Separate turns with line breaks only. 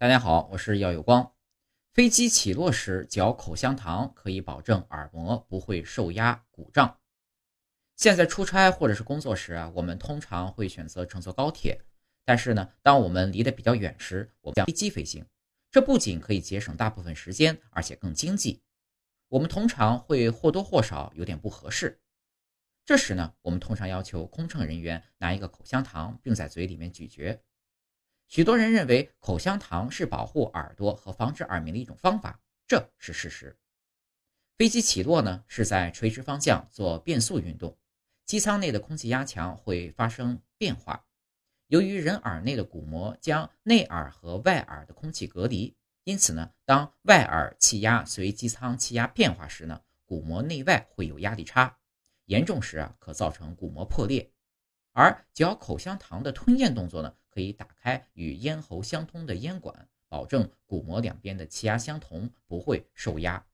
大家好，我是耀有光。飞机起落时嚼口香糖可以保证耳膜不会受压鼓胀。现在出差或者是工作时啊，我们通常会选择乘坐高铁。但是呢，当我们离得比较远时，我们将飞机飞行。这不仅可以节省大部分时间，而且更经济。我们通常会或多或少有点不合适。这时呢，我们通常要求空乘人员拿一个口香糖，并在嘴里面咀嚼。许多人认为口香糖是保护耳朵和防止耳鸣的一种方法，这是事实。飞机起落呢是在垂直方向做变速运动，机舱内的空气压强会发生变化。由于人耳内的鼓膜将内耳和外耳的空气隔离，因此呢，当外耳气压随机舱气压变化时呢，鼓膜内外会有压力差，严重时啊可造成鼓膜破裂。而嚼口香糖的吞咽动作呢？可以打开与咽喉相通的咽管，保证鼓膜两边的气压相同，不会受压